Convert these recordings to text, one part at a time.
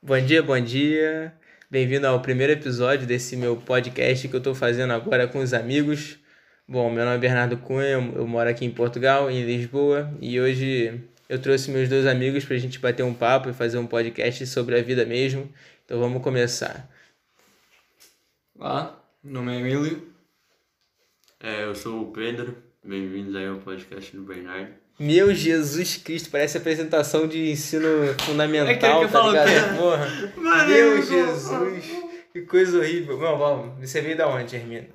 Bom dia, bom dia. Bem-vindo ao primeiro episódio desse meu podcast que eu estou fazendo agora com os amigos. Bom, meu nome é Bernardo Cunha, eu moro aqui em Portugal, em Lisboa, e hoje eu trouxe meus dois amigos para a gente bater um papo e fazer um podcast sobre a vida mesmo. Então vamos começar. Olá, meu nome é Emílio. É, eu sou o Pedro, bem-vindos aí ao podcast do Bernardo. Meu Jesus Cristo, parece apresentação de ensino fundamental, É que tá falo ligado? o quê? Porra. Mano, Meu eu- Jesus, que coisa horrível. Não, vamos, você veio da onde, Hermino?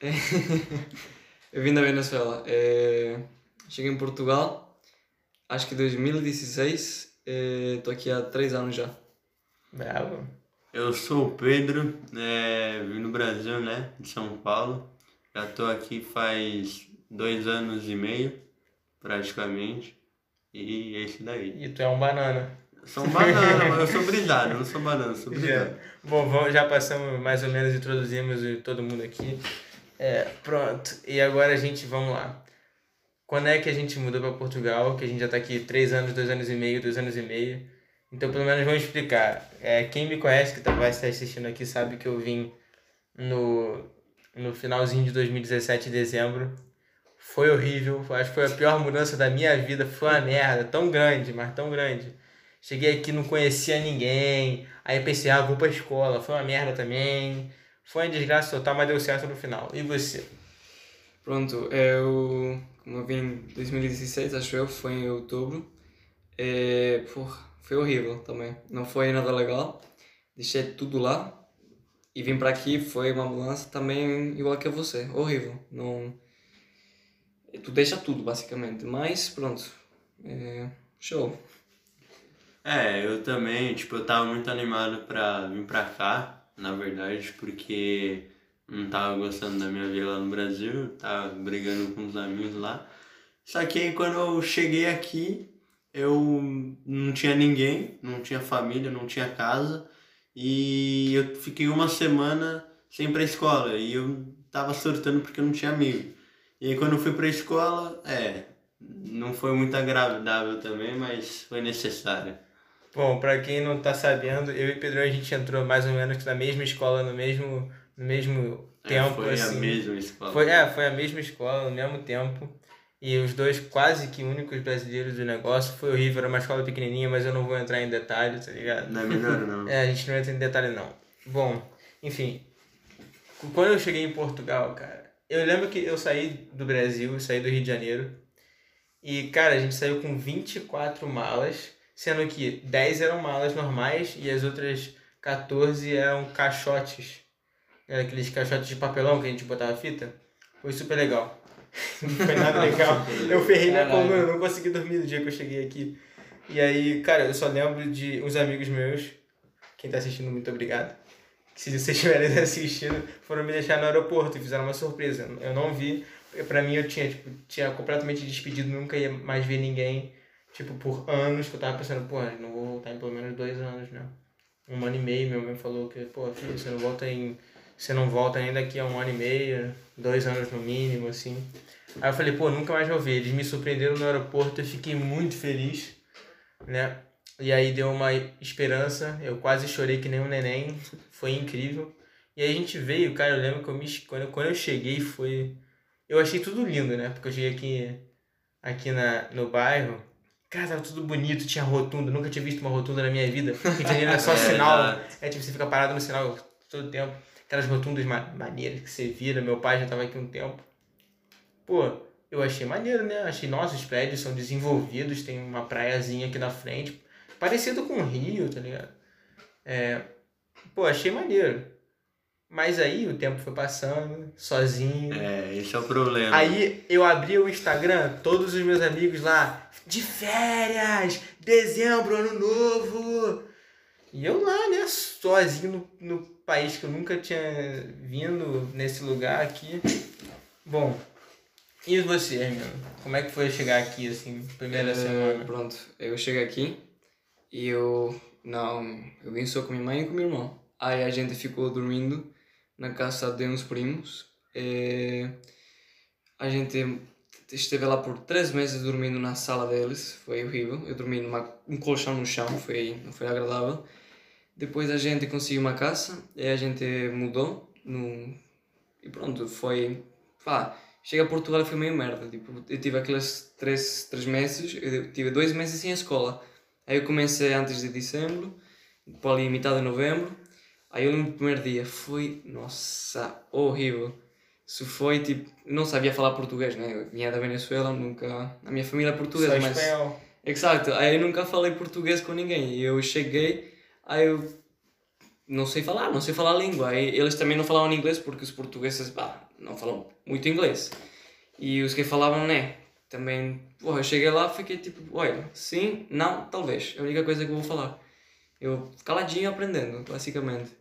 Eu vim da Venezuela. É, Cheguei em Portugal, acho que em 2016. Estou aqui há três anos já. Bravo. Eu sou o Pedro, é, vim no Brasil, né, de São Paulo. Já tô aqui faz dois anos e meio, praticamente, e é isso daí. E tu é um banana. Sou um banana, mas eu sou brisado, eu não sou banana, sou brisado. Bom, vamos, já passamos mais ou menos, introduzimos todo mundo aqui. É, pronto. E agora a gente, vamos lá. Quando é que a gente mudou para Portugal? Que a gente já tá aqui três anos, dois anos e meio, dois anos e meio. Então, pelo menos, vamos explicar. É, quem me conhece, que tá- vai estar assistindo aqui, sabe que eu vim no, no finalzinho de 2017, em dezembro. Foi horrível. Acho que foi a pior mudança da minha vida. Foi uma merda. Tão grande, mas tão grande. Cheguei aqui, não conhecia ninguém. Aí pensei, ah, vou pra escola. Foi uma merda também. Foi uma desgraça total, mas deu certo no final. E você? Pronto, eu. Como eu vim em 2016, acho eu, foi em outubro. É, porra, foi horrível também. Não foi nada legal. Deixei tudo lá. E vim para aqui, foi uma mudança também igual que você. Horrível. Não. Tu deixa tudo, basicamente. Mas, pronto. É, show. É, eu também, tipo, eu tava muito animado pra vir pra cá, na verdade, porque não tava gostando da minha vida lá no Brasil, tava brigando com os amigos lá. Só que aí quando eu cheguei aqui, eu não tinha ninguém, não tinha família, não tinha casa, e eu fiquei uma semana sem ir pra escola, e eu tava surtando porque eu não tinha amigo. E aí quando eu fui pra escola, é, não foi muito agradável também, mas foi necessário. Bom, pra quem não tá sabendo, eu e Pedro a gente entrou mais ou menos na mesma escola no mesmo, no mesmo É, tempo. foi assim. a mesma escola. Foi, é, foi a mesma escola, no mesmo tempo. E os dois quase que únicos brasileiros do negócio. Foi horrível, era uma escola pequenininha, mas eu não vou entrar em detalhes, tá ligado? Não é melhor não. É, a gente não entra em detalhe não. Bom, enfim. Quando eu cheguei em Portugal, cara, eu lembro que eu saí do Brasil, saí do Rio de Janeiro. E, cara, a gente saiu com 24 malas, sendo que 10 eram malas normais e as outras 14 eram caixotes. Era aqueles caixotes de papelão que a gente botava fita. Foi super legal. Não foi nada legal. Eu ferrei minha coluna, eu não consegui dormir no dia que eu cheguei aqui. E aí, cara, eu só lembro de uns amigos meus, quem tá assistindo, muito obrigado. Se vocês estiverem assistindo, foram me deixar no aeroporto e fizeram uma surpresa. Eu não vi, pra mim eu tinha, tipo, tinha completamente despedido, nunca ia mais ver ninguém, tipo, por anos, que eu tava pensando, pô, não vou voltar em pelo menos dois anos, né? Um ano e meio, minha mãe falou que, pô, filho, você não volta em. Você não volta ainda daqui a um ano e meio, dois anos no mínimo, assim. Aí eu falei, pô, nunca mais vou ver. Eles me surpreenderam no aeroporto, eu fiquei muito feliz, né? E aí deu uma esperança, eu quase chorei que nem um neném, foi incrível. E aí a gente veio, cara, eu lembro que eu me, quando, eu- quando eu cheguei foi... Eu achei tudo lindo, né? Porque eu cheguei aqui, aqui na, no bairro, cara, tava tudo bonito, tinha rotunda, nunca tinha visto uma rotunda na minha vida. Rio de Janeiro é só É, sinal, exato. é tipo, você fica parado no sinal todo tempo. Aquelas rotundas ma maneiras que você vira, meu pai já tava aqui um tempo. Pô, eu achei maneiro, né? Achei, nossa, os prédios são desenvolvidos, tem uma praiazinha aqui na frente, parecido com o Rio, tá ligado? É, pô, achei maneiro. Mas aí o tempo foi passando, sozinho. É, esse é o problema. Aí eu abri o Instagram, todos os meus amigos lá, de férias, dezembro, ano novo. E eu lá, né, sozinho no, no país que eu nunca tinha vindo, nesse lugar aqui. Bom, e você, Hermino? Como é que foi chegar aqui, assim, primeira É, semana? Pronto, eu cheguei aqui e eu. Não, eu vim só com minha mãe e com meu irmão. Aí a gente ficou dormindo na casa de uns primos. É, a gente esteve lá por três meses dormindo na sala deles, foi horrível. Eu dormi numa um colchão no chão, foi não foi agradável. Depois a gente conseguiu uma casa e a gente mudou no e pronto, foi pá, chega a Portugal e foi meio merda, tipo, eu tive aqueles três, três meses, eu tive dois meses sem escola. Aí eu comecei antes de dezembro, para ali metade de novembro. Aí eu lembro do primeiro dia, foi, nossa, horrível. Isso foi tipo, não sabia falar português, né? Eu vinha da Venezuela, nunca. A minha família é portuguesa, Só mas. espanhol. Exato, aí eu nunca falei português com ninguém. E eu cheguei, aí eu não sei falar, não sei falar a língua. Aí eles também não falavam inglês porque os portugueses pá, não falam muito inglês. E os que falavam, né? Também, porra, eu cheguei lá fiquei tipo, olha, sim, não, talvez. É a única coisa que eu vou falar. Eu caladinho aprendendo, basicamente.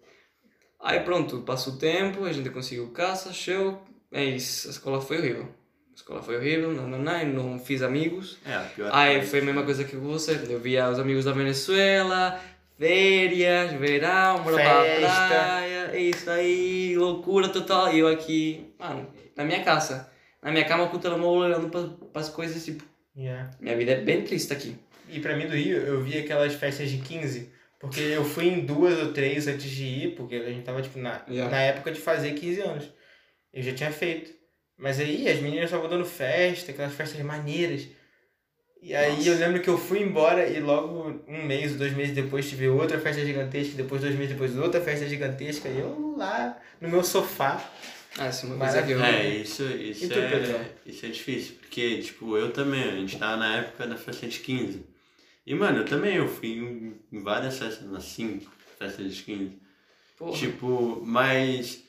Aí pronto, passa o tempo, a gente conseguiu casa, show, é isso, a escola foi horrível. A escola foi horrível, não, não, não, não fiz amigos. É, pior Aí foi a mesma coisa que você. Eu via os amigos da Venezuela, férias, verão, bora pra praia, é isso aí, loucura total. E eu aqui, mano, na minha casa, na minha cama com o telemóvel olhando para as coisas, tipo, Yeah. minha vida é bem triste aqui. E pra mim do Rio, eu vi aquelas festas de 15, porque eu fui em duas ou três antes de ir, porque a gente tava, tipo, na, Yeah. na época de fazer 15 anos. Eu já tinha feito. Mas aí as meninas estavam dando festa, aquelas festas maneiras. E aí Nossa. eu lembro que eu fui embora e logo um mês, dois meses depois tive outra festa gigantesca, depois dois meses depois outra festa gigantesca, e eu lá no meu sofá. Ah, essa é uma coisa que eu... É, isso, isso, tu, Pedrão? é, isso é difícil, porque, tipo, eu também, a gente tava na época da festa de 15. E, mano, eu também, eu fui em várias festas, umas 5 festas de 15. Porra. Tipo, mas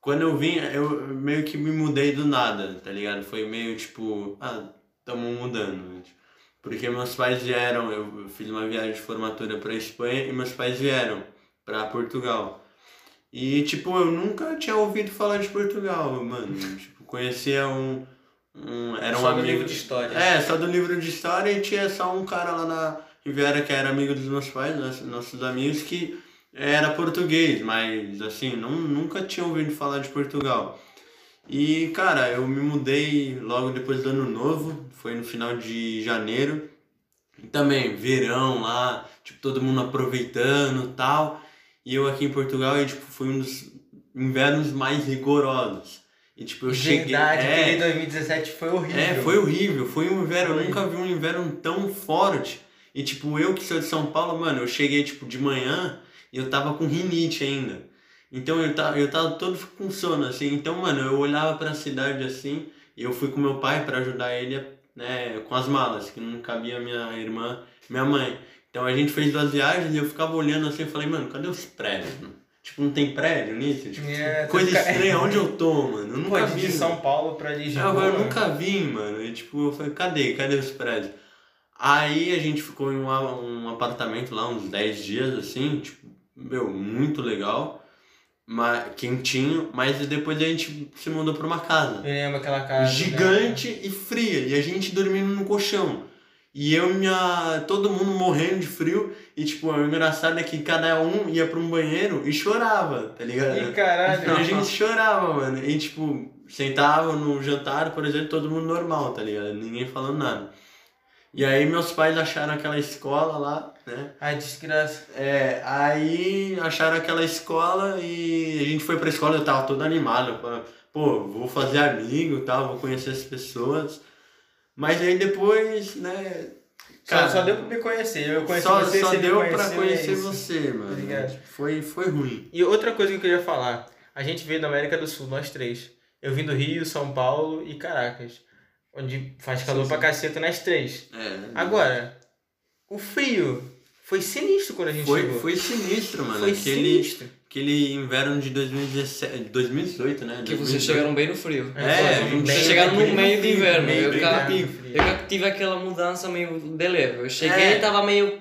quando eu vim, eu meio que me mudei do nada, tá ligado? Foi meio tipo, ah, tamo mudando. né? Porque meus pais vieram, eu fiz uma viagem de formatura pra Espanha e meus pais vieram pra Portugal. E, tipo, eu nunca tinha ouvido falar de Portugal, mano. tipo, conhecia um. um era um Só do amigo. livro de história. É, só do livro de história e tinha só um cara lá na Riviera que era amigo dos meus pais, nossos, amigos, que era português, mas assim, não, nunca tinha ouvido falar de Portugal. E, cara, eu me mudei logo depois do ano novo, foi no final de janeiro. E também, verão lá, tipo, todo mundo aproveitando e tal. E eu aqui em Portugal, e, tipo, foi um dos invernos mais rigorosos. E, tipo, eu cheguei... Verdade, é, aquele 2017 foi horrível. é, foi horrível. Foi um inverno. Foi. Eu nunca vi um inverno tão forte. E, tipo, eu que sou de São Paulo, mano, eu cheguei, tipo, de manhã e eu tava com rinite ainda. Então eu tava, eu tava todo com sono, assim. Então, mano, eu olhava pra cidade assim e eu fui com meu pai pra ajudar ele, né, com as malas, que não cabia minha irmã, minha mãe. Então a gente fez duas viagens e eu ficava olhando assim e falei, mano, cadê os prédios? Mano? Tipo, não tem prédio nisso? Tipo, É, coisa tu fica- estranha, onde eu tô, mano? Eu Pô, nunca de vi. São Paulo pra É, Lisboa. eu nunca vi, mano. E tipo, eu falei, cadê? Cadê os prédios? Aí a gente ficou em uma- um apartamento lá uns 10 dias, assim, tipo, meu, muito legal. Mas, quentinho, mas depois a gente se mudou pra uma casa. Eu lembro aquela casa. né? Gigante e fria. E a gente dormindo no colchão. E eu e minha. todo mundo morrendo de frio. E tipo, o engraçado é que cada um ia pra um banheiro e chorava, tá ligado? Ih, caralho. E a gente chorava, mano. E tipo, sentava no jantar, por exemplo, todo mundo normal, tá ligado? Ninguém falando nada. E aí meus pais acharam aquela escola lá, né? Ai, desgraça. É, aí acharam aquela escola e a gente foi pra escola, eu tava todo animado. Pô, vou fazer amigo e tal, vou conhecer as pessoas. Mas aí depois, né? Só, só deu pra me conhecer. Eu conheci só, você, só você deu conheceu, pra é conhecer isso. você, mano. Obrigado. Foi, foi ruim. E outra coisa que eu queria falar. A gente veio da América do Sul, nós três. Eu vim do Rio, São Paulo e Caracas. Onde faz calor Sim, pra sim. caceta nas três. É. Agora, o frio foi sinistro quando a gente Foi, chegou. foi sinistro, mano. Foi aquele, sinistro. aquele inverno de 2017, 2018, né? Que 2018. vocês chegaram bem no frio. É, Vocês chegaram no meio do inverno. meio Eu cá-. Eu já tive aquela mudança meio de leve. Eu cheguei É. e tava meio.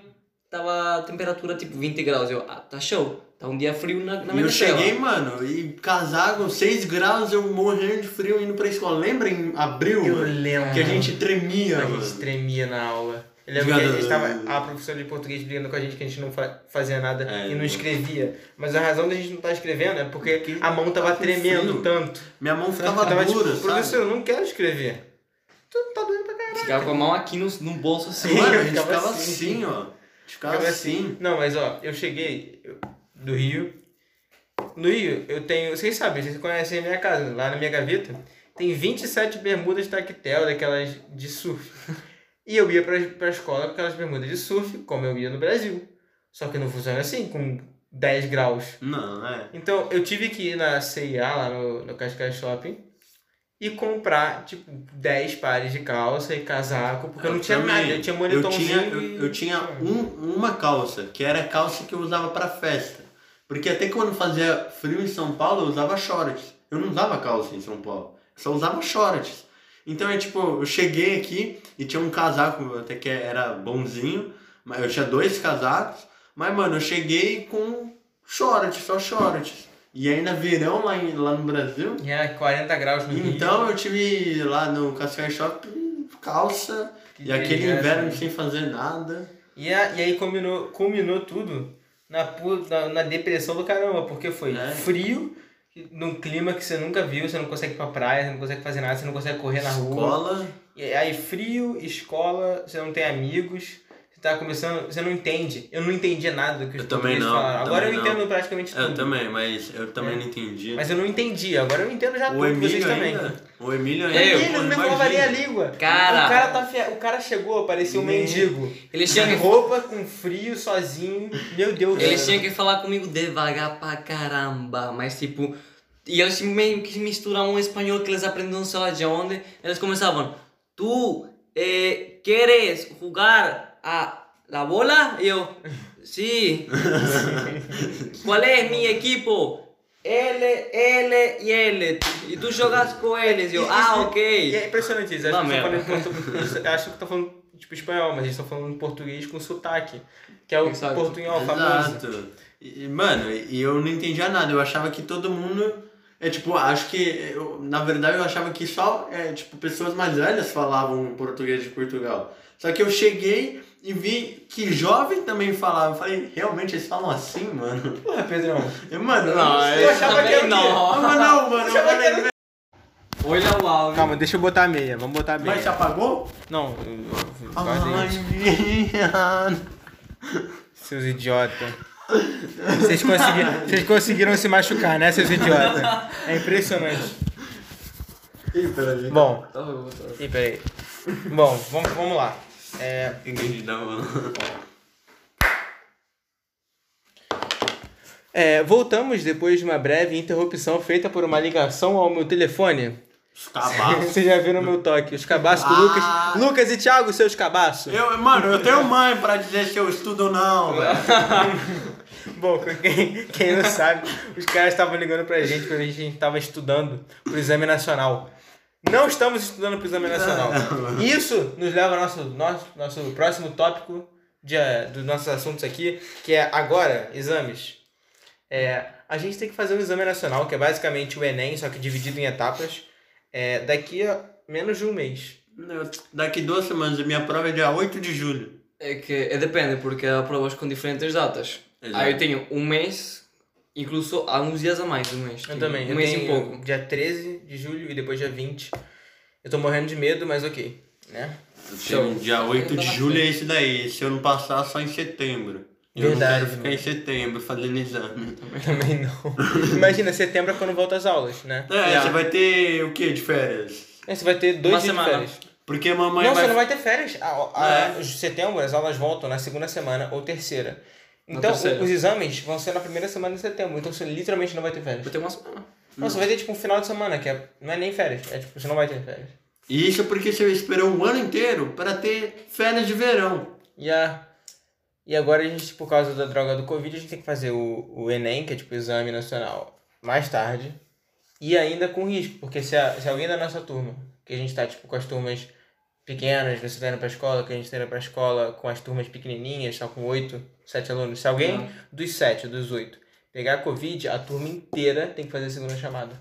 Tava a temperatura tipo 20 graus. Eu, ah, tá show. Tá um dia frio na, na E eu cheguei, mano, e casaco, 6 graus, eu morrendo de frio indo pra escola. Lembra em abril, Eu mano? lembro. Que a gente tremia, A mano. gente tremia na aula. Eu lembro que a Obrigado. gente tava, a professora de português brigando com a gente que a gente não fa- fazia nada É, e não escrevia. Mas a razão da gente não estar escrevendo é porque Porque a mão tava tá tremendo frio. tanto. Minha mão ficava tava dura, tipo, professor, eu não quero escrever. tu tá doendo pra caralho. Ficava com a mão aqui no, no bolso assim. Mano, a gente ficava ficava assim. assim, ó. A gente ficava Ficava assim. Não, mas ó, eu cheguei do Rio. No Rio, eu tenho. Vocês sabem, vocês conhecem a minha casa. Lá na minha gaveta, tem 27 bermudas tactel, daquelas de surf. E eu ia pra, pra escola com aquelas bermudas de surf, como eu ia no Brasil. Só que não funciona assim, com 10 graus. Não, é. Então eu tive que ir na CIA, lá no, no Cascais Shopping, e comprar, tipo, 10 pares de calça e casaco, porque eu, não tinha também. nada. Eu tinha Eu moletomzinho. tinha, eu, eu tinha um, uma calça, que era a calça que eu usava pra festa. Porque até quando fazia frio em São Paulo, eu usava shorts. Eu não usava calça em São Paulo. Eu só usava shorts. Então é tipo, eu cheguei aqui e tinha um casaco até que era bonzinho, mas eu tinha dois casacos, mas mano, eu cheguei com shorts, só shorts. E ainda verão lá, em, lá no Brasil. É 40 graus no Rio. Então eu tive lá no Cascais Shopping calça Que e aquele inverno né? sem fazer nada. E, a, e aí combinou, culminou tudo na, na, na depressão do caramba, porque foi É. frio, num clima que você nunca viu, você não consegue ir pra praia, você não consegue fazer nada, você não consegue correr na rua. Escola. E aí frio, escola, você não tem amigos, tá começando, você não entende. Eu não entendi nada do que os Eu também portugueses não, falaram. Agora eu também não. entendo praticamente tudo. Eu também, mas eu também É. não entendi. Mas eu não entendi, agora eu entendo já o tudo, vocês Emílio também. ainda. O Emílio ainda. Eu, Emílio, não lavaria a língua. Cara. O cara, tá fe... o cara chegou, parecia um Nem- mendigo. Sem tinham que roupa, com frio, sozinho. Meu Deus do Eles céu. tinham que falar comigo devagar pra caramba, mas tipo. E eles meio que misturavam um espanhol que eles aprenderam não sei lá de onde. Eles começavam: Tu eh, queres jogar a la bola? E eu: Sim. Qual é mi equipo? L, L e L. E tu jogas com eles? E eu: Ah, E ok. é impressionante isso. Acho Não, que estão merda. falando que estão tipo espanhol, mas eles estão falando em português com sotaque. Que é o Exato. portunhol famoso. Exato. E, mano, e eu não entendia nada. Eu achava que todo mundo. É tipo, acho que. Eu, na verdade, eu achava que só é, tipo, pessoas mais velhas falavam português de Portugal. Só que eu cheguei e vi que jovem também falava. Eu falei, realmente eles falam assim, mano? Porra, Pedrão. E, mano, Não, eu achava que era não. Mas não, mano. Eu achava que era- Olha o áudio. Calma, deixa eu botar a meia. Vamos botar a meia. mas se apagou? Não, eu- eu- Ai. Seus idiotas. Vocês conseguiram, vocês conseguiram se machucar, né, seus idiotas? É impressionante. Ih, peraí. Bom, Tá bom, tá bom. ih, peraí. Bom, vamos, vamos lá. É, Entendi, dá uma- é, voltamos depois de uma breve interrupção feita por uma ligação ao meu telefone. Os cabaços. Vocês já viram meu toque. Os cabaços do Ah. Lucas. Lucas e Thiago, seus cabaços. Eu, mano, eu tenho mãe pra dizer se eu estudo ou não, velho. Bom, quem, quem não sabe, os caras estavam ligando pra gente quando a gente estava estudando pro exame nacional. Não estamos estudando pro exame nacional. Isso nos leva ao nosso, nosso, nosso próximo tópico de, eh, dos nossos assuntos aqui, que é agora, exames. É, a gente tem que fazer um exame nacional, que é basicamente o Enem, só que dividido em etapas, é, daqui a menos de um mês. Daqui duas semanas, a minha prova é dia 8 de julho. É que é, depende, porque há provas com diferentes datas. Exato. Aí eu tenho um mês, incluso há uns dias a mais do mês. Eu também. Um eu mês e pouco. dia 13 de julho e depois dia 20. Eu tô morrendo de medo, mas ok. Né? Tenho dia 8 de julho é esse daí. Se eu não passar, só em setembro. Eu Verdade, não quero ficar mano. em setembro fazendo exame. Também não. Imagina, setembro é quando volta as aulas, né? É, Yeah. você vai ter o que de férias? Aí você vai ter dois Uma dias semana. de férias. Porque a mamãe não, vai... você não vai ter férias. A, a, É. Setembro, as aulas voltam na segunda semana ou terceira. Então, os exames vão ser na primeira semana de setembro. Então, você literalmente não vai ter férias. Vou ter uma semana. Não, você vai ter, tipo, um final de semana, que é, não é nem férias. É, tipo, você não vai ter férias. E isso porque você esperou um ano inteiro para ter férias de verão. E, a, e agora a gente, por causa da droga do Covid, a gente tem que fazer o, o Enem, que é tipo o exame nacional, mais tarde. E ainda com risco, porque se, a, se alguém da nossa turma, que a gente tá tipo com as turmas pequenas, você tá indo pra escola, que a gente tá indo pra escola com as turmas pequenininhas, só com oito, sete alunos. Se alguém Uhum. dos sete, dos oito, pegar Covid, a turma inteira tem que fazer a segunda chamada.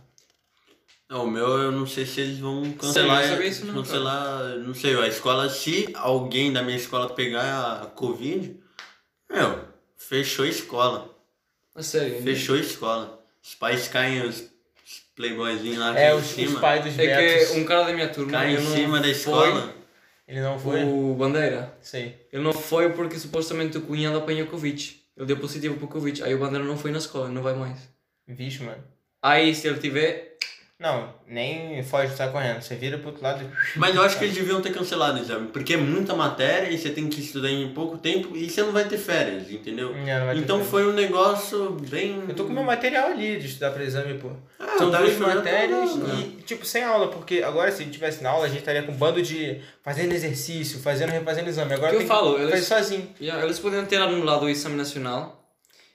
Não, o meu eu não sei se eles vão cancelar. Sabia isso não, cancelar, não sei, a escola, se alguém da minha escola pegar a Covid, meu, fechou a escola. Sério. Fechou a escola. Os pais caem, os, playboyzinhos lá É, os, os pais dos É Betos. que um cara da minha turma. Cai em não cima da foi- escola. Ele não foi? O Bandeira. Sei. Ele não foi porque supostamente o cunhado apanhou Covid. Ele deu positivo para o Covid. Aí o Bandeira não foi na escola, não vai mais. Vixe, mano. Aí se ele tiver. Não, nem foge, sai correndo. Você vira pro outro lado e... Mas eu acho que eles deviam ter cancelado o exame, porque é muita matéria e você tem que estudar em pouco tempo e você não vai ter férias, entendeu? É, não vai ter Então férias. foi um negócio bem. Eu tô com meu material ali de estudar pra exame, pô. Ah, São tava duas matérias e, tipo, sem aula, porque agora se tivesse na aula a gente estaria com um bando de fazendo exercício, fazendo, refazendo exame. Agora Que eu falo, que eles- sozinho. Yeah, eles podiam ter anulado o exame nacional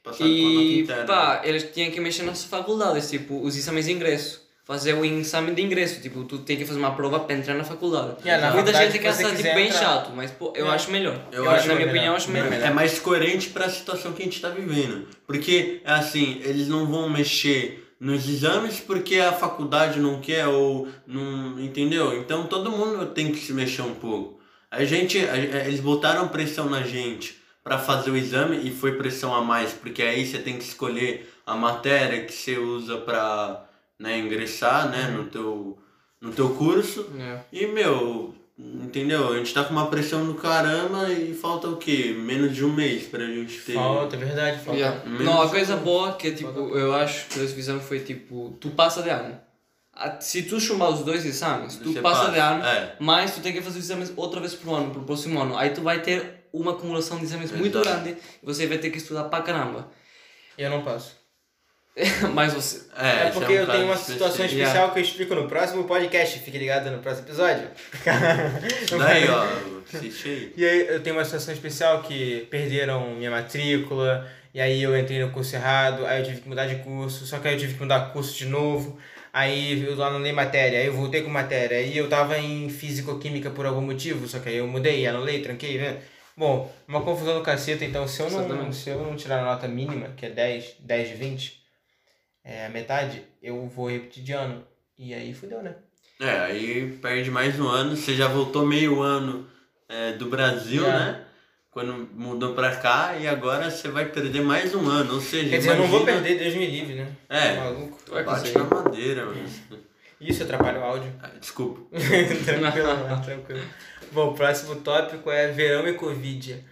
Passado com a nota e interna. pá, eles tinham que mexer nas faculdades, tipo, os exames de ingresso. Fazer o exame de ingresso, tipo, tu tem que fazer uma prova para entrar na faculdade. Yeah, na Muita faculdade, gente quer achar tipo, bem entrar- chato, mas pô, eu Yeah. acho melhor. Eu Eu, acho na minha melhor. opinião, eu acho Bem melhor. É mais coerente pra situação que a gente tá vivendo. Porque, é assim, eles não vão mexer nos exames porque a faculdade não quer ou não. Entendeu? Então todo mundo tem que se mexer um pouco. A gente. a- eles botaram pressão na gente pra fazer o exame e foi pressão a mais, porque aí você tem que escolher a matéria que você usa pra né, ingressar né, no, teu, no teu curso. Yeah. E, meu, entendeu? A gente tá com uma pressão do caramba e falta o quê? Menos de um mês pra gente ter. Falta, é verdade, falta. Yeah. Não, a coisa boa que tipo, eu acho que eles fizeram foi tipo, tu passa de ano. Se tu chumbar os dois exames, tu Você passa de ano, É. mas tu tem que fazer os exames outra vez por ano, pro próximo ano. Aí tu vai ter uma acumulação de exames muito Exato. grande e você vai ter que estudar pra caramba. E eu não passo. mas você. É, É, esse porque um eu tenho uma situação especial que eu explico no próximo podcast. Fique ligado no próximo episódio. Daí, ó, aí. E aí eu tenho uma situação especial que perderam minha matrícula, e aí eu entrei no curso errado, aí eu tive que mudar de curso, só que aí eu tive que mudar curso de novo, aí eu anulei matéria, aí eu voltei com matéria, aí eu tava em físico-química por algum motivo, só que aí eu mudei, anulei, tranquei, né? Bom, uma confusão do caceta, então se eu não, Exatamente. se eu não tirar a nota mínima, que é 10, 10 de 20, é a metade, eu vou repetir de ano. E aí fudeu, né? É, aí perde mais um ano. Você já voltou meio ano é, do Brasil, É. né? Quando mudou pra cá e agora você vai perder mais um ano. Ou seja, Quer dizer, eu não vou imagina- perder, Deus me livre, né? É. Maluco. Tu vai Bate conseguir. na madeira, mano. Isso atrapalha o áudio. Ah, Desculpa. tranquilo, mano, tranquilo. Bom, o próximo tópico é verão e Covid.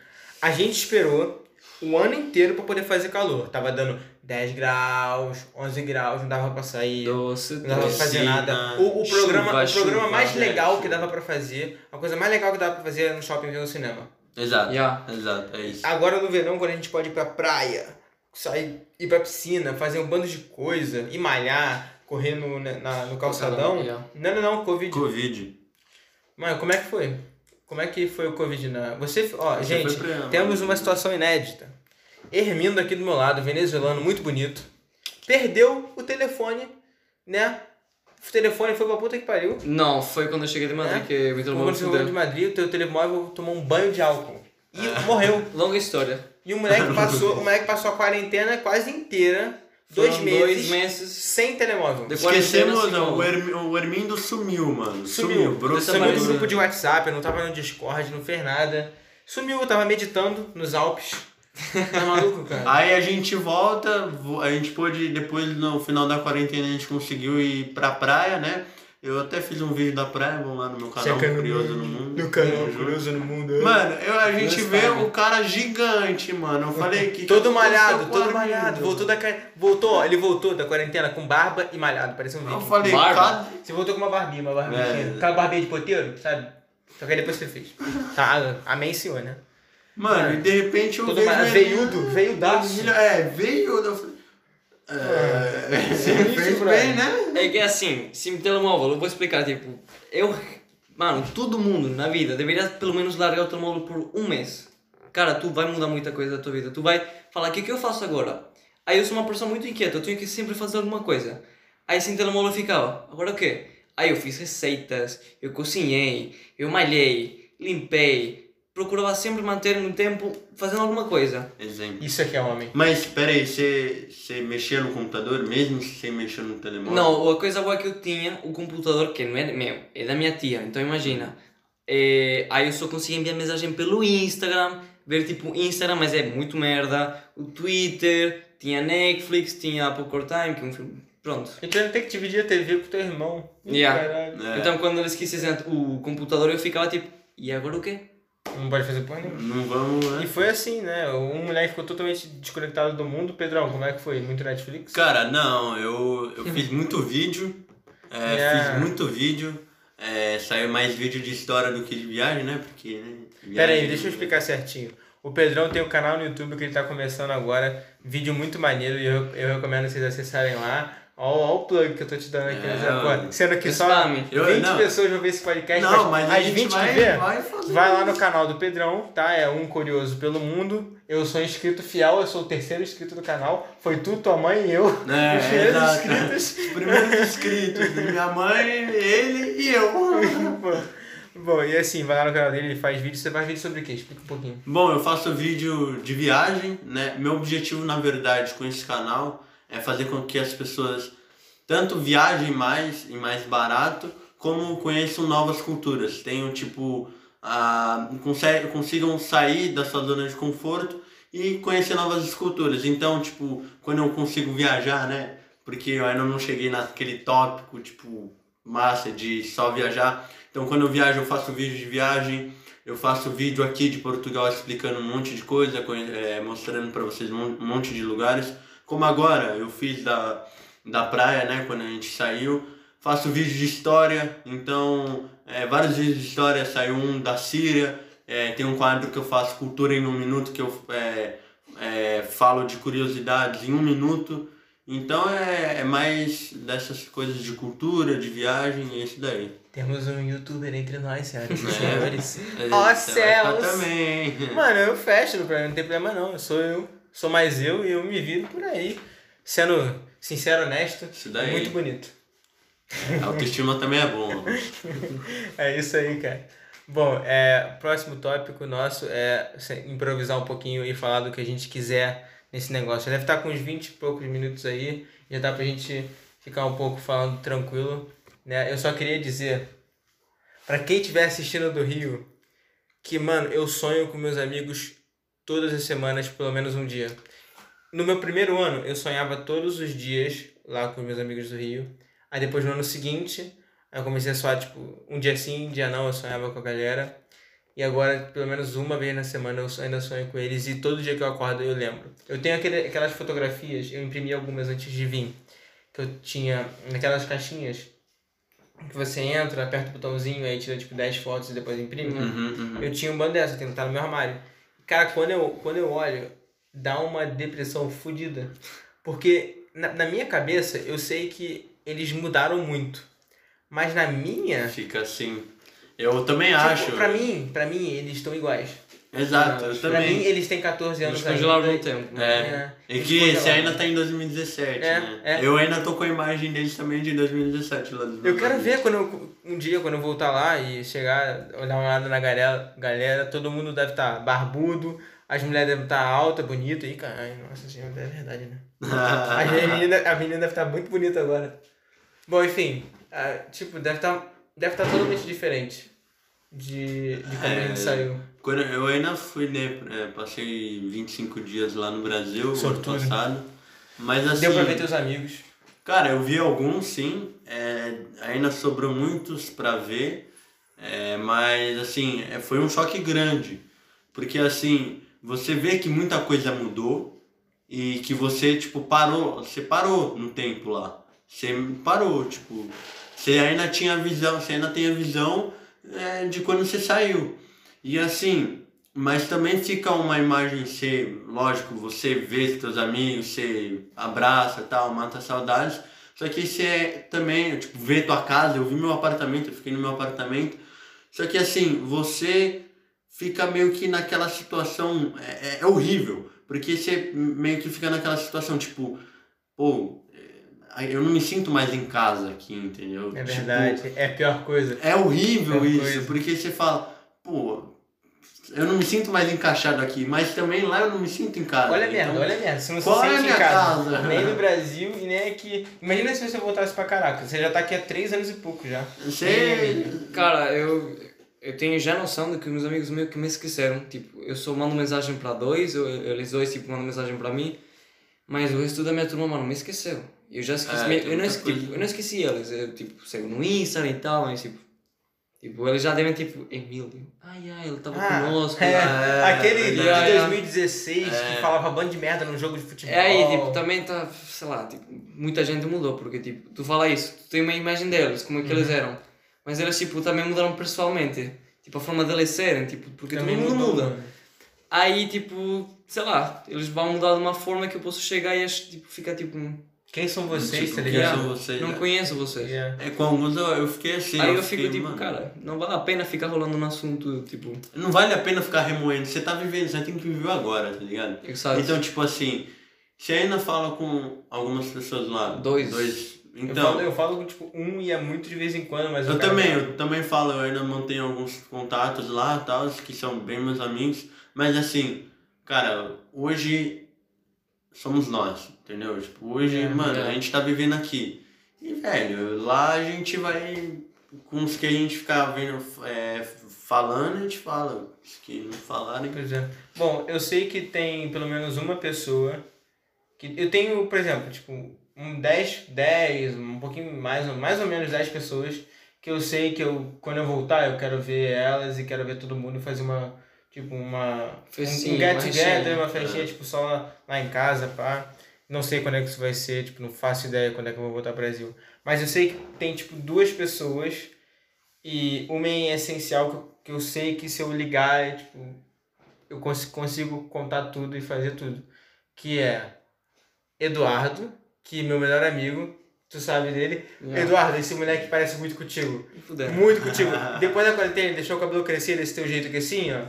A gente esperou o ano inteiro pra poder fazer calor. Tava dando 10 graus, 11 graus, não dava pra sair. Doce, Não dava pra doce. fazer Piscina, nada. O, o programa, chuva, o programa chuva, mais é, legal que dava pra fazer, a coisa mais legal que dava pra fazer era no shopping ver no cinema. Exato. Yeah. Exato, é isso. Agora no verão, quando a gente pode ir pra praia, sair, ir pra piscina, fazer um bando de coisa, ir malhar, correr no, né, na, no calçadão. Yeah. Não, não, não, Covid. Covid. Mano, como é que foi? Como é que foi o Covid na. Você. Ó, Você gente, pra- temos uma situação inédita. Hermindo aqui do meu lado, venezuelano, muito bonito. Perdeu o telefone, né? O telefone foi pra puta que pariu. Não, foi quando eu cheguei de Madrid É? que o Vitor Quando você de. Madrid, o teu telemóvel tomou um banho de álcool. E morreu. Longa história. E o moleque passou, o moleque passou a quarentena quase inteira, dois meses, dois meses. sem telemóvel. Esquecemos, quarentena, não, assim, o, o Hermindo sumiu, mano. Sumiu. Sumiu. Sumiu do grupo de WhatsApp, eu não tava no Discord, não fez nada. Sumiu, eu tava meditando nos Alpes. Tá maluco, cara? Aí a gente volta, vo- a gente pôde, depois no final da quarentena a gente conseguiu ir pra praia, né? Eu até fiz um vídeo da praia, vamos lá no meu canal Checa no Curioso mundo, no Mundo. No canal. Curioso no Mundo. Mano, eu, a gente Deus vê o cara gigante, mano. Eu falei que. todo que malhado, todo malhado. Voltou da ca- voltou, ó, ele voltou da quarentena com barba e malhado, parecia um Eu vídeo. falei, Barba? cara. Você voltou com uma barbinha, uma barbinha. É. Aquela barbinha de poteiro, sabe? Só que aí depois você fez. Tá, amém, senhor, né? Mano, e de repente eu Todo vejo. ma- ele- veiudo, veiudaço. É, veio. Eu falei. É, você Isso, fez bem, né? É que assim, se me telemóvel, eu vou explicar, tipo, eu. Mano, todo mundo na vida deveria pelo menos largar o telemóvel por um mês. Cara, tu vai mudar muita coisa da tua vida. Tu vai falar, o que, que eu faço agora? Aí eu sou uma pessoa muito inquieta, eu tenho que sempre fazer alguma coisa. Aí sem telemóvel eu ficava, agora o quê? Aí eu fiz receitas, eu cozinhei, eu malhei, limpei, procurava sempre manter no tempo fazendo alguma coisa. Exemplo. Isso aqui é homem. Mas peraí, você, você mexia no computador mesmo sem mexer no telemóvel? Não, a coisa boa que eu tinha, o computador, que não é meu, é da minha tia, então imagina. É, aí eu só conseguia enviar mensagem pelo Instagram, ver tipo Instagram, mas é muito merda. O Twitter, tinha Netflix, tinha Apple Core Time, que é um filme pronto. E tu ainda tem que dividir a TV com teu irmão. Yeah. É, Então quando eles quisessem o computador eu ficava tipo, e agora o quê? Não pode fazer porra nenhuma. Não vamos, E né? foi assim, né? Um moleque ficou totalmente desconectado do mundo. Pedrão, como é que foi? Muito Netflix? Cara, não, eu, eu fiz muito vídeo. é, Yeah. Fiz muito vídeo. É, saiu mais vídeo de história do que de viagem, né? Porque, né? Pera aí, viagem- deixa eu explicar certinho. O Pedrão tem um canal no YouTube que ele tá começando agora. Vídeo muito maneiro e eu, eu recomendo vocês acessarem lá. Ó o plug que eu tô te dando aqui. É, né? Mano. Sendo que só Spam. Eu- 20 não. pessoas vão ver esse podcast. Não, mas a as gente 20 vai, que vê, vai. Vai lá no canal do Pedrão, tá? É um curioso pelo mundo. Eu sou inscrito fiel, eu sou o terceiro inscrito do canal. Foi tu, tua mãe e eu. É, os primeiros exato. inscritos. Os primeiros inscritos. minha mãe, ele e eu. Bom, Bom, e assim, vai lá no canal dele, ele faz vídeo. Você faz vídeo sobre o quê? Explica um pouquinho. Bom, eu faço vídeo de viagem, né? Meu objetivo, na verdade, com esse canal é fazer com que as pessoas tanto viajem mais e mais barato, como conheçam novas culturas. Tenham, tipo, a, consigam sair da sua zona de conforto e conhecer novas culturas. Então, tipo, quando eu consigo viajar, né? Porque eu ainda não cheguei naquele tópico, tipo, massa de só viajar. Então, quando eu viajo, eu faço vídeo de viagem. Eu faço vídeo aqui de Portugal explicando um monte de coisa, é, mostrando para vocês um monte de lugares. Como agora, eu fiz da, da praia, né, quando a gente saiu. Faço vídeo de história, então, é, vários vídeos de história. Saiu um da Síria, é, tem um quadro que eu faço Cultura em um Minuto, que eu é, é, falo de curiosidades em um minuto. Então, é, é mais dessas coisas de cultura, de viagem, é isso daí. Temos um youtuber entre nós, senhoras e É. senhores. Ó céus! também. Mano, eu fecho, não tem problema não. Eu sou eu, sou mais eu e eu me viro por aí. Sendo sincero, honesto, muito bonito. A autoestima também é bom. É isso aí, cara. Bom, é, próximo tópico nosso é improvisar um pouquinho e falar do que a gente quiser nesse negócio. Já deve estar com uns 20 e poucos minutos aí, já dá pra gente ficar um pouco falando tranquilo. Né? Eu só queria dizer, pra quem estiver assistindo do Rio, que, mano, eu sonho com meus amigos todas as semanas, pelo menos um dia. No meu primeiro ano, eu sonhava todos os dias lá com meus amigos do Rio. Aí depois no ano seguinte, eu comecei a soar, tipo, um dia sim, um dia não, eu sonhava com a galera. E agora, pelo menos uma vez na semana, eu ainda sonho com eles e todo dia que eu acordo eu lembro. Eu tenho aquele, aquelas fotografias, eu imprimi algumas antes de vir, que eu tinha naquelas caixinhas que você entra, aperta o botãozinho, aí tira tipo 10 fotos e depois imprime. Uhum, uhum. Eu tinha um bando dessa, tem que estar no meu armário. Cara, quando eu, quando eu olho, dá uma depressão fodida. Porque na, na minha cabeça, eu sei que eles mudaram muito. Mas na minha, Fica assim. Eu também tipo, acho. pra mim, pra mim, eles estão iguais. Exato, eu Pra também. mim, eles têm 14 anos Eles congelaram ainda. no tempo. né? É. É. É que Eles esse ainda tá em 2017, É, né? é. Eu ainda tô com a imagem deles também de 2017 lá dos Eu quero ver quando eu, um dia, quando eu voltar lá e chegar, olhar uma olhada na galera, galera, todo mundo deve estar barbudo, as mulheres devem estar altas, bonitas. Ih, caralho, nossa senhora, é verdade, né? A menina, a menina deve estar muito bonita agora. Bom, enfim, tipo, deve estar deve estar totalmente diferente de, de como a É. gente saiu. Quando eu ainda fui, né? é, Passei 25 dias lá no Brasil, ano Sortudo. passado. Mas assim. Deu pra ver teus amigos. Cara, eu vi alguns sim, é, ainda sobrou muitos pra ver, é, mas assim, é, foi um choque grande, porque assim, você vê que muita coisa mudou e que você, tipo, parou, você parou no tempo lá, você parou, tipo, você ainda tinha a visão, você ainda tem a visão é, de quando você saiu, e assim, mas também fica uma imagem, você, lógico, você vê seus amigos, você abraça tal, mata saudades. Só que você também, tipo, vê tua casa, eu vi meu apartamento, eu fiquei no meu apartamento. Só que assim, você fica meio que naquela situação, é, é horrível. Porque você meio que fica naquela situação, tipo, pô, é, eu não me sinto mais em casa aqui, entendeu? É Tipo, verdade, é a pior coisa. é horrível É isso, coisa. porque você fala, pô, eu não me sinto mais encaixado aqui, mas também lá eu não me sinto em casa. Olha a Então, merda, olha a merda. Você não se é a sente em minha casa. casa? Nem no Brasil e nem aqui. Imagina se você voltasse pra caraca. Você já tá aqui há 3 anos e pouco já. Você. Cara, eu, eu tenho já noção de que meus amigos meio que me esqueceram. Tipo, eu só mando mensagem para dois, ou eles dois tipo, mandam mensagem para mim. Mas o resto da minha turma, mano, me esqueceu. Eu já esqueci. É, eu, não esqueci, eu não esqueci eles. Eu, tipo, sigo no Insta e tal, mas tipo. Tipo, eles já devem, tipo, Emílio. Ai, ai, ele tava Ah, conosco. é, É, aquele de é, é. 2016 que falava bando de merda num jogo de futebol. É aí, tipo, também tá, sei lá, tipo, muita gente mudou, porque, tipo, tu fala isso, tu tem uma imagem deles, como é que eles Uhum. eram, mas eles, tipo, também mudaram pessoalmente, tipo, a forma deles serem, tipo, porque Também todo mundo mudou, muda. Aí, tipo, sei lá, eles vão mudar de uma forma que eu posso chegar e, tipo, ficar, tipo, Quem são vocês, Tipo, tá quem ligado? são vocês? não né? conheço vocês. Yeah. É, com alguns eu, eu fiquei assim. Aí eu fiquei, fico, tipo, mano, cara, não vale a pena ficar rolando no assunto, tipo, Não vale a pena ficar remoendo. Você tá vivendo, você tem que viver agora, tá ligado? sabe? Então, tipo assim, você ainda fala com algumas pessoas lá. Dois. Dois. eu, Então, falo, eu falo com tipo um e é muito de vez em quando, mas eu quero- também, eu também falo, eu ainda mantenho alguns contatos lá tal, que são bem meus amigos. Mas assim, cara, hoje somos nós, entendeu? Tipo, hoje, É, mano, é. a gente tá vivendo aqui. E, velho, lá a gente vai. Com os que a gente ficar vendo, é, falando, a gente fala. Os que não falarem. Pois é. Bom, eu sei que tem pelo menos uma pessoa que eu tenho, por exemplo, tipo, um 10, 10, um pouquinho mais, mais ou menos 10 pessoas que eu sei que eu quando eu voltar eu quero ver elas e quero ver todo mundo e fazer uma tipo uma um, Festinha, um get together, uma festinha tipo só lá, lá em casa, pá. Não sei quando é que isso vai ser, tipo, não faço ideia quando é que eu vou voltar ao Brasil. Mas eu sei que tem tipo duas pessoas e uma é essencial que eu, que sei que se eu ligar, é, tipo, eu cons consigo contar tudo e fazer tudo. Que é Eduardo, que é meu melhor amigo, tu sabe dele. Yeah. Eduardo, esse moleque parece muito contigo. Fuderam. Muito contigo. Depois da quarentena, deixou o cabelo crescer desse teu jeito aqui assim, ó.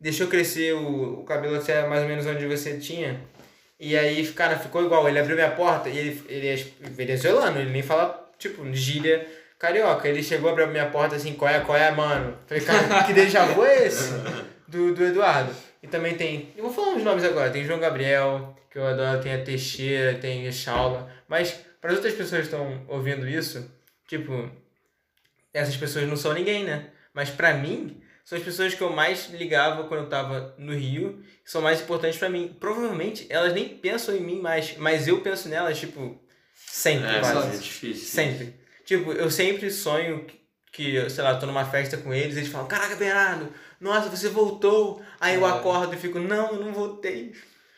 Deixou crescer o, o cabelo até mais ou menos onde você tinha. E aí, cara, ficou igual. Ele abriu minha porta e ele, ele é venezuelano, ele nem fala, tipo, gíria carioca. Ele chegou, abriu minha porta assim, qual é, qual é, mano? Falei, cara, que déjà vu é esse? Do, do Eduardo. E também tem, eu vou falar uns nomes agora, tem João Gabriel, que eu adoro, tem a Teixeira, tem a Shaula. Mas, para as outras pessoas que estão ouvindo isso, tipo, essas pessoas não são ninguém, né? Mas pra mim, são as pessoas que eu mais ligava quando eu tava no Rio, que são mais importantes pra mim. Provavelmente elas nem pensam em mim mais, mas eu penso nelas, tipo, sempre, É, quase. é difícil. Sempre. Tipo, eu sempre sonho que, sei lá, tô numa festa com eles, eles falam, caraca, Bernardo, nossa, você voltou. Aí eu É. acordo e fico, não, eu não voltei.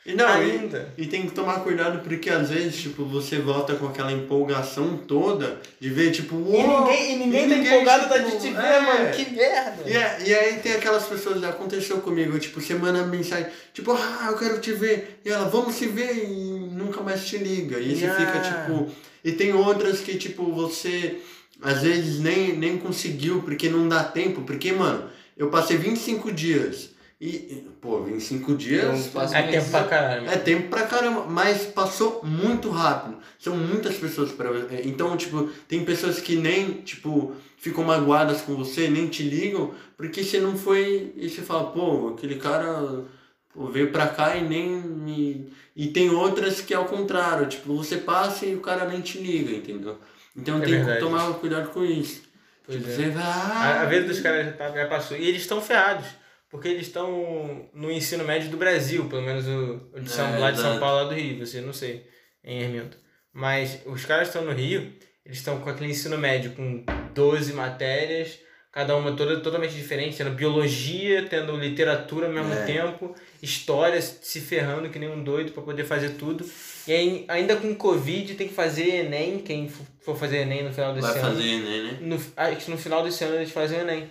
E não, e- Ainda. E, tem que tomar cuidado porque às vezes, tipo, você volta com aquela empolgação toda de ver, tipo, E ninguém, e ninguém e tá ninguém, empolgado tipo, da de te ver, é. mano. Que merda. E, é- e aí tem aquelas pessoas, aconteceu comigo, tipo, você manda mensagem, tipo, ah, eu quero te ver. E ela, vamos se ver e nunca mais te liga. E você Yeah. fica, tipo. E tem outras que, tipo, você às vezes nem, nem conseguiu porque não dá tempo. Porque, mano, eu passei 25 dias. E, pô, 25 dias. É espaço É tempo pra caralho. É tempo pra caramba, mas passou muito rápido. São muitas pessoas para Então, tipo, tem pessoas que nem, tipo, ficam magoadas com você, nem te ligam, porque você não foi. E você fala, pô, aquele cara pô, veio pra cá e nem me. E tem outras que é ao contrário, tipo, você passa e o cara nem te liga, entendeu? Então É tem verdade. que tomar cuidado com isso. Pois tipo, é. você vai. A, a vida dos caras já, tá, já passou. E eles estão ferrados. Porque eles estão no ensino médio do Brasil, pelo menos o, o de São, É, lá de São. Paulo, lá do Rio, você não sei, em Herminto. Mas os caras estão no Rio, eles estão com aquele ensino médio com 12 matérias, cada uma toda totalmente diferente, tendo biologia, tendo literatura ao mesmo É. tempo, história, se ferrando que nem um doido para poder fazer tudo. E aí, ainda com Covid tem que fazer Enem, quem for- fazer Enem no final desse Vai ano. fazer Enem, né? No, acho que no final desse ano eles fazem o Enem.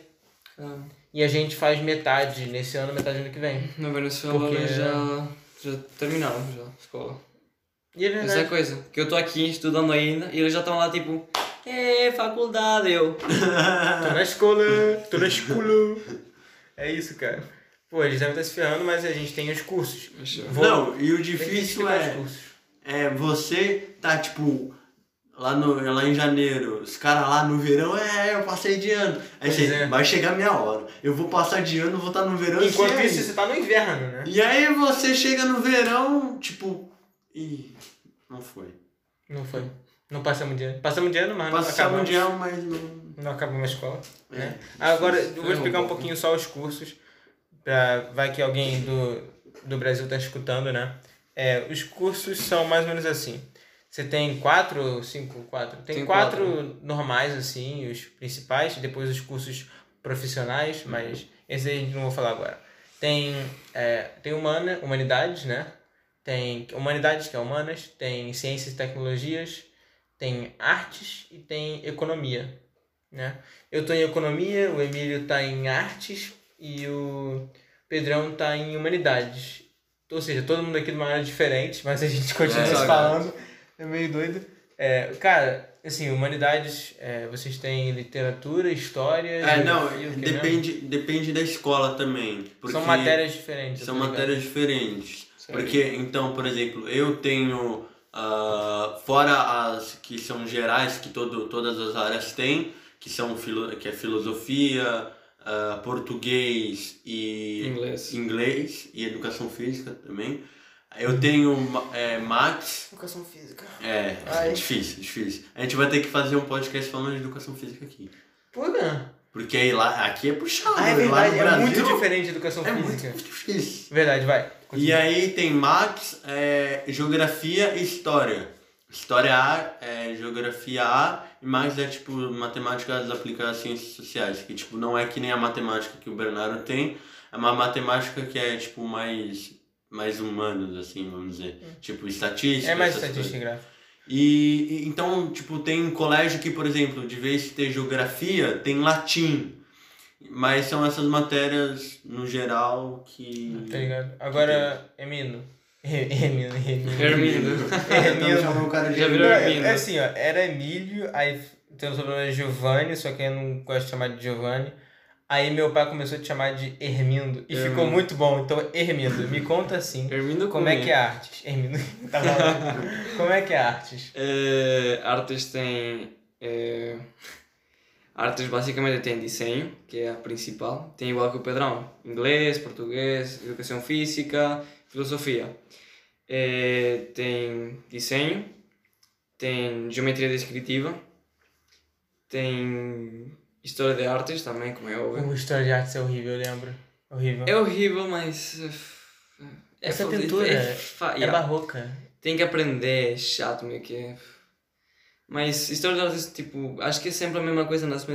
Ah, E a gente faz metade nesse ano, metade ano que vem. Na Venezuela Porque- eles já, já terminaram já a escola. E é Essa é a verdade. coisa. Que eu tô aqui estudando ainda e eles já estão lá tipo, é faculdade, eu. Tô na escola, tô na escola. É isso, cara. Pô, eles devem estar se ferrando, mas a gente tem os cursos. Vou- Não, e o difícil é. cursos. É, você tá, tipo, lá, no, lá em janeiro, os caras lá no verão, é, eu passei de ano. Aí Pois você, é. vai chegar minha hora. Eu vou passar de ano, vou estar no verão Enquanto e aí? isso, você tá no inverno, né? E aí você chega no verão, tipo, ih, não foi. Não foi. Não passamos de ano. Passamos de ano, mas não Passar acabamos. mundial, mas não. Não acabamos a escola. Né? É. Agora, eu vou um explicar um pouquinho só os cursos. Pra, vai que alguém do, do Brasil tá escutando, né? É, os cursos são mais ou menos assim. Você tem quatro, cinco, quatro. Tem, Tem quatro, quatro. normais, assim, os principais, depois os cursos profissionais, mas esse aí a gente não vou falar agora. Tem, é, tem humana, humanidades, né? Tem humanidades, que é humanas, tem ciências e tecnologias, tem artes e tem economia, né? Eu tô em economia, o Emílio tá em artes e o Pedrão tá em humanidades. Ou seja, todo mundo aqui de uma área diferente, mas a gente continua É, se exato. falando. É meio doido. É, cara, assim, humanidades, é, vocês têm literatura, história. É, não, mesmo? depende, depende da escola também. São matérias diferentes. São tá matérias diferentes. Certo. Porque, então, por exemplo, eu tenho, ah, fora as que são gerais, que todo, todas as áreas têm, que, são filo, que é filosofia, ah, português e Inglês. inglês e educação física também. Eu tenho é, Max, Educação física. é, Ai. difícil, difícil. A gente vai ter que fazer um podcast falando de educação física aqui. Por quê? Porque aí lá, aqui é puxado. Ah, é lá verdade, é Brasil, muito diferente de educação É muito física. difícil. Verdade, vai. E aí tem Max, é, Geografia e História. História A é Geografia A e Max é tipo Matemática aplicada às Ciências Sociais, que tipo não é que nem a matemática que o Bernardo tem, é uma matemática que é tipo mais mais humanos assim, vamos dizer, tipo estatística. É mais estatística e gráfica. E, e então, tipo, tem colégio que, por exemplo, de vez de ter geografia, tem latim. Mas são essas matérias, no geral, que. Tá ligado? Agora, Emino. Emino, Emino. Hermindo. Hermino. o cara de Já virou Não, Hermindo. é assim, ó, era Emílio, aí tem o sobrenome Giovanni, só que eu não gosto de chamar de Giovanni. Aí meu pai começou a te chamar de Hermindo e ficou Hermindo. muito bom. Então, Hermindo, me conta assim. Hermindo Como é que é artes? Hermindo, tá? Como é que é artes? Eh, artes tem. eh, artes basicamente tem desenho, que é a principal. Tem igual que o Pedrão: inglês, português, educação física, filosofia. Eh, tem desenho, tem geometria descritiva, tem história de artes também, como é óbvio. O história de artes é horrível, lembro. Horrível. É horrível, mas. eh, É Essa fa- pintura é, fa- É yeah. barroca. Tem que aprender, é chato meio que é. Mas história de artes, tipo, acho que é sempre a mesma coisa nas,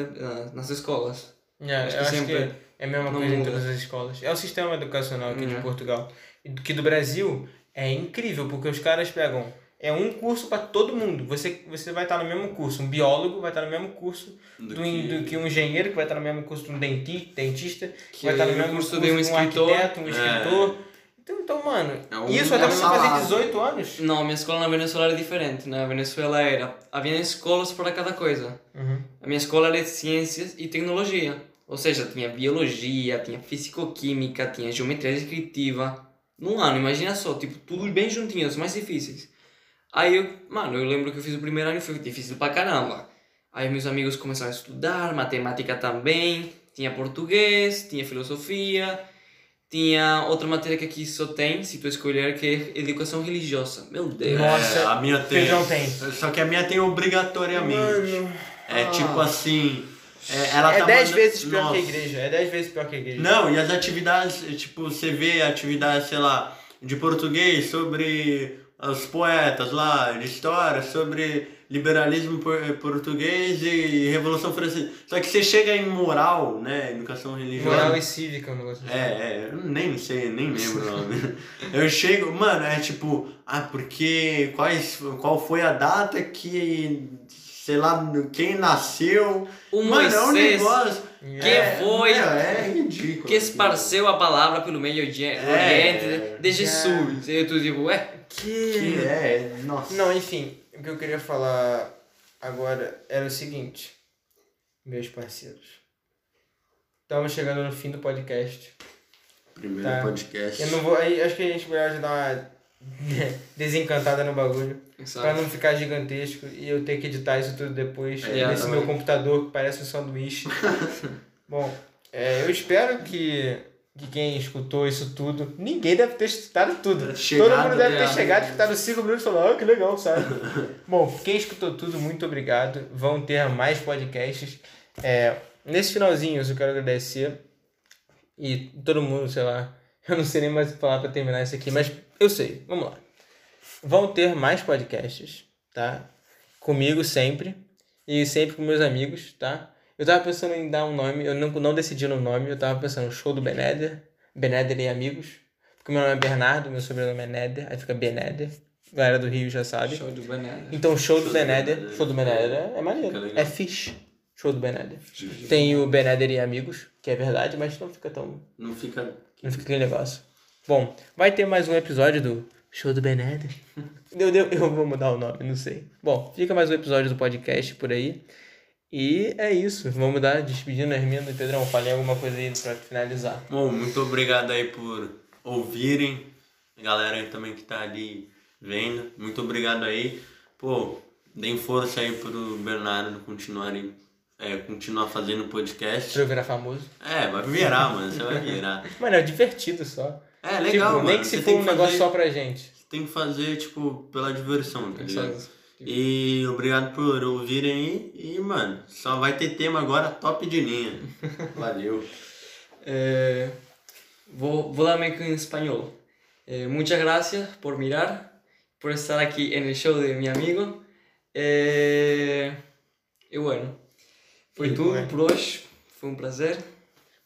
nas escolas. É, Acho que acho sempre que é a mesma coisa em muda. todas as escolas. É o sistema educacional aqui de É. Portugal. E que do Brasil é incrível, porque os caras pegam. É um curso para todo mundo. Você, você vai estar no mesmo curso. Um biólogo vai estar no mesmo curso do, Do do que- que... um engenheiro, que vai estar no mesmo curso de um denti, dentista, que, Que vai estar no é mesmo curso curso de um um escritor. arquiteto, um É. escritor. Então, então, mano, É um- isso é até você salário. fazer 18 anos. Não, a minha escola na Venezuela era diferente. Na Venezuela era. Havia escolas para cada coisa. Uhum. A minha escola era de ciências e tecnologia. Ou seja, tinha biologia, tinha fisicoquímica, tinha geometria descritiva. Num ano, imagina só, tipo, tudo bem juntinho, os mais difíceis. Aí eu, mano, eu lembro que eu fiz o primeiro ano e foi difícil pra caramba. Aí meus amigos começaram a estudar, matemática também, tinha português, tinha filosofia, tinha outra matéria que aqui só tem, se tu escolher, que é educação religiosa. Meu Deus. Nossa, É, a minha tem. Pedrão tem. Só que a minha tem obrigatoriamente. Mano, É tipo assim. É, ela é tá 10 manda- vezes pior que a Nossa. igreja. É 10 vezes pior que a igreja. Não, e as atividades, tipo, você vê atividades, sei lá, de português sobre os poetas lá, de história, sobre liberalismo por- português e Revolução Francesa. Só que você chega em moral, né, educação religiosa. Moral e cívica, um negócio assim. É, é, eu nem sei, nem lembro o nome. Eu chego, mano, é tipo, ah, porque quais, qual foi a data que, sei lá, quem nasceu. O mano, é um Moisés, negócio. que é, foi- meu, é ridículo. que esparceu a palavra pelo meio É. Oriente de Jesus. E tu tipo, ué, Que é, nossa. Não, enfim, o que eu queria falar agora era o seguinte, meus parceiros. Estamos chegando no fim do podcast. Primeiro Tá. podcast. Eu não vou. Acho que a gente melhor já dar uma desencantada no bagulho. Pra sabe? não ficar gigantesco e eu ter que editar isso tudo depois É, nesse também. meu computador que parece um sanduíche. Bom, é, eu espero que, que quem escutou isso tudo. Ninguém deve ter escutado tudo. Chegado, Todo mundo deve ter é. chegado, escutado 5 minutos e falado, ah, que legal, sabe? Bom, quem escutou tudo, muito obrigado. Vão ter mais podcasts. É, nesse finalzinho, eu só quero agradecer. E todo mundo, sei lá. Eu não sei nem mais falar pra terminar isso aqui, mas eu sei. Vamos lá. vão ter mais podcasts, tá? Comigo sempre. E sempre com meus amigos, tá? Eu tava pensando em dar um nome, eu não, não decidi no nome, eu tava pensando show do Beneder, Beneder e amigos. Porque meu nome é Bernardo, meu sobrenome é Neder, aí fica Beneder. Galera do Rio já sabe. Show do banana. Então, show, do do Beneder, show do Beneder é maneiro. É fish. Show do Beneder. Tem o Beneder e amigos, que é verdade, mas não fica tão Não fica. não fica aquele negócio. Bom, vai ter mais um episódio do Show do Beneder. Eu, eu, eu vou mudar o nome, não sei. Bom, fica mais um episódio do podcast por aí. E é isso. Vamos dar despedindo Hermino e Pedrão. Falei alguma coisa aí pra finalizar. Bom, muito obrigado aí por ouvirem. A galera aí também que tá ali vendo. Muito obrigado aí. Pô, deem força aí pro Bernardo continuarem, é, continuar fazendo podcast. Pra eu virar famoso. É, vai virar, mano. Você vai virar. Mano, é divertido só. É, legal, tipo, mano. nem que se for um que negócio fazer- só pra gente. Tem que fazer, tipo, pela diversão, tá ligado? E obrigado por ouvirem aí. E, mano, só vai ter tema agora top de linha. Valeu. Eh, vou, vou dar meio que em espanhol. Eh, muchas gracias por mirar, por estar aquí en el show de mi amigo. Eh, y bueno, foi E tudo por hoje. Foi um prazer.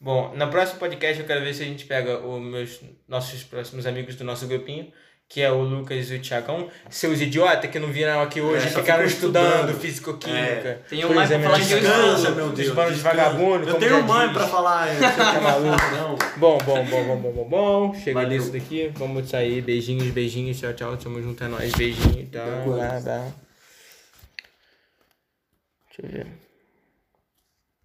Bom, no próximo podcast eu quero ver se a gente pega os meus nossos próximos amigos do nosso grupinho, que é o Lucas e o Thiagão, seus idiotas que não vieram aqui hoje, É, ficaram estudando estudando. físico-química. É. Tem um mais pra falar que eu Descansa, meu Deus. Os bandos de descansa. vagabundo, Eu tenho mãe diz. pra falar. Você Tá maluco? Não. Bom, bom, bom, bom, bom, bom, bom. Chega Valeu. disso daqui. Vamos sair. Beijinhos, beijinhos. Tchau, tchau. Tamo junto, é nóis. Beijinho. Tá, tá, tá. Deixa eu ver.